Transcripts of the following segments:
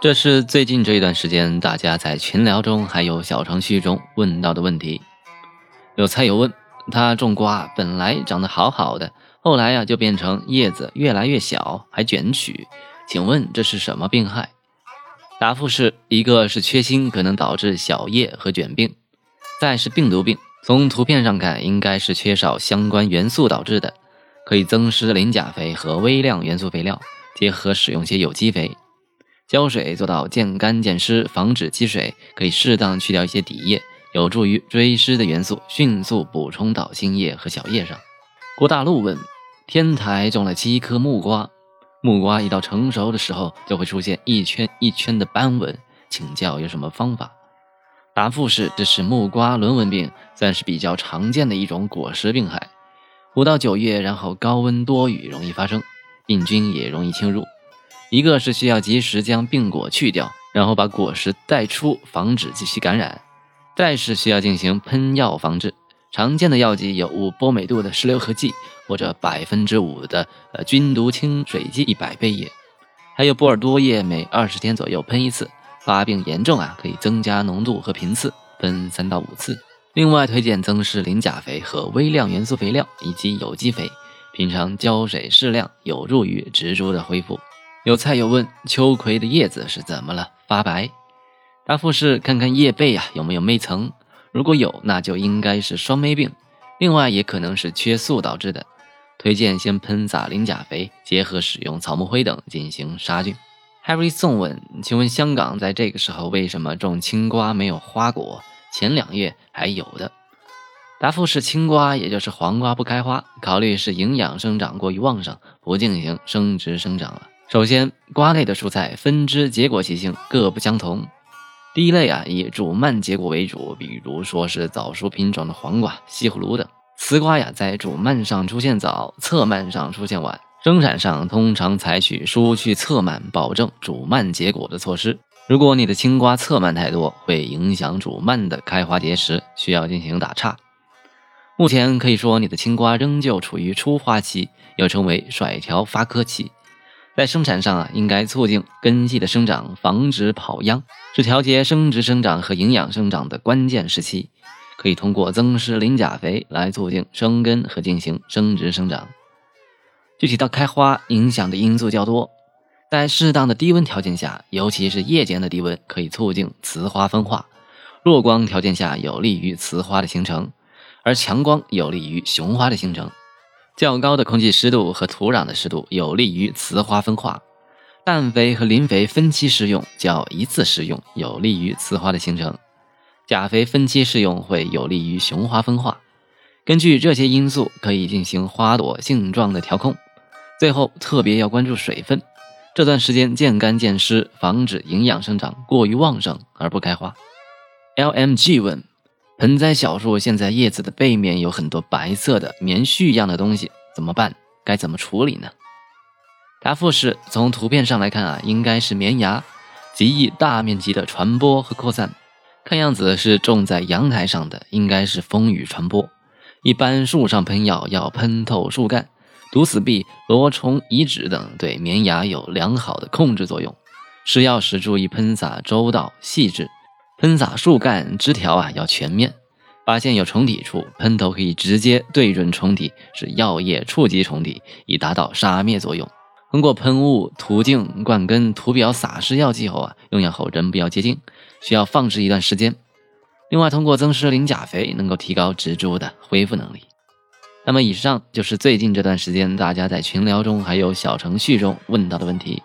这是最近这一段时间大家在群聊中还有小程序中问到的问题。有菜友问他种瓜本来长得好好的，后来呀就变成叶子越来越小，还卷曲，请问这是什么病害？答复是一个是缺锌可能导致小叶和卷病，再是病毒病，从图片上看应该是缺少相关元素导致的，可以增施磷钾肥和微量元素肥料，结合使用些有机肥。浇水做到见干见湿，防止积水，可以适当去掉一些底叶，有助于追湿的元素迅速补充到新叶和小叶上。郭大陆问：天台种了七颗木瓜，木瓜一到成熟的时候就会出现一圈一圈的斑纹，请教有什么方法？答复是：这是木瓜轮纹病，算是比较常见的一种果实病害。五到九月，然后高温多雨容易发生，病菌也容易侵入。一个是需要及时将病果去掉，然后把果实带出，防止继续感染；再是需要进行喷药防治。常见的药剂有五波美度的石榴合剂，或者百分之五的呃菌毒清水剂一百倍液，还有波尔多液，每二十天左右喷一次。发病严重啊，可以增加浓度和频次，喷三到五次。另外推荐增施磷钾肥和微量元素肥料以及有机肥，平常浇水适量，有助于植株的恢复。有菜友问秋葵的叶子是怎么了发白？答复是看看叶背啊有没有霉层，如果有，那就应该是霜霉病，另外也可能是缺素导致的。推荐先喷洒磷钾肥，结合使用草木灰等进行杀菌。Harry 送问，请问香港在这个时候为什么种青瓜没有花果？前两月还有的。答复是青瓜也就是黄瓜不开花，考虑是营养生长过于旺盛，不进行生殖生长了。首先，瓜类的蔬菜分枝结果习性各不相同。第一类啊，以主蔓结果为主，比如说是早熟品种的黄瓜、西葫芦等。雌瓜呀，在主蔓上出现早，侧蔓上出现晚。生产上通常采取疏去侧蔓，保证主蔓结果的措施。如果你的青瓜侧蔓太多，会影响主蔓的开花结实，需要进行打岔。目前可以说，你的青瓜仍旧处于初花期，又称为甩条发科期。在生产上啊，应该促进根系的生长，防止跑秧，是调节生殖生长和营养生长的关键时期。可以通过增施磷钾肥来促进生根和进行生殖生长。具体到开花，影响的因素较多。在适当的低温条件下，尤其是夜间的低温，可以促进雌花分化；弱光条件下，有利于雌花的形成，而强光有利于雄花的形成。较高的空气湿度和土壤的湿度有利于雌花分化，氮肥和磷肥分期施用较一次施用有利于雌花的形成，钾肥分期施用会有利于雄花分化。根据这些因素，可以进行花朵性状的调控。最后，特别要关注水分，这段时间见干见湿，防止营养生长过于旺盛而不开花。LMG 问。盆栽小树现在叶子的背面有很多白色的棉絮一样的东西，怎么办？该怎么处理呢？答复是从图片上来看啊，应该是棉芽，极易大面积的传播和扩散。看样子是种在阳台上的，应该是风雨传播。一般树上喷药要喷透树干，毒死壁、螺虫遗址等，对棉芽有良好的控制作用。施药时注意喷洒周到细致。喷洒树干枝条啊要全面，发现有虫体处，喷头可以直接对准虫体，使药液触及虫体，以达到杀灭作用。通过喷雾、途径、灌根、涂表撒施药剂后啊，用药后仍不要接近，需要放置一段时间。另外，通过增施磷钾肥，能够提高植株的恢复能力。那么，以上就是最近这段时间大家在群聊中还有小程序中问到的问题。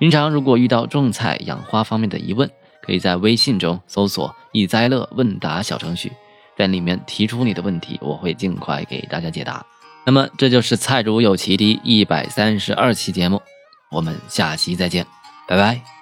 平常如果遇到种菜养花方面的疑问，可以在微信中搜索“易灾乐问答”小程序，在里面提出你的问题，我会尽快给大家解答。那么，这就是菜主有奇的一百三十二期节目，我们下期再见，拜拜。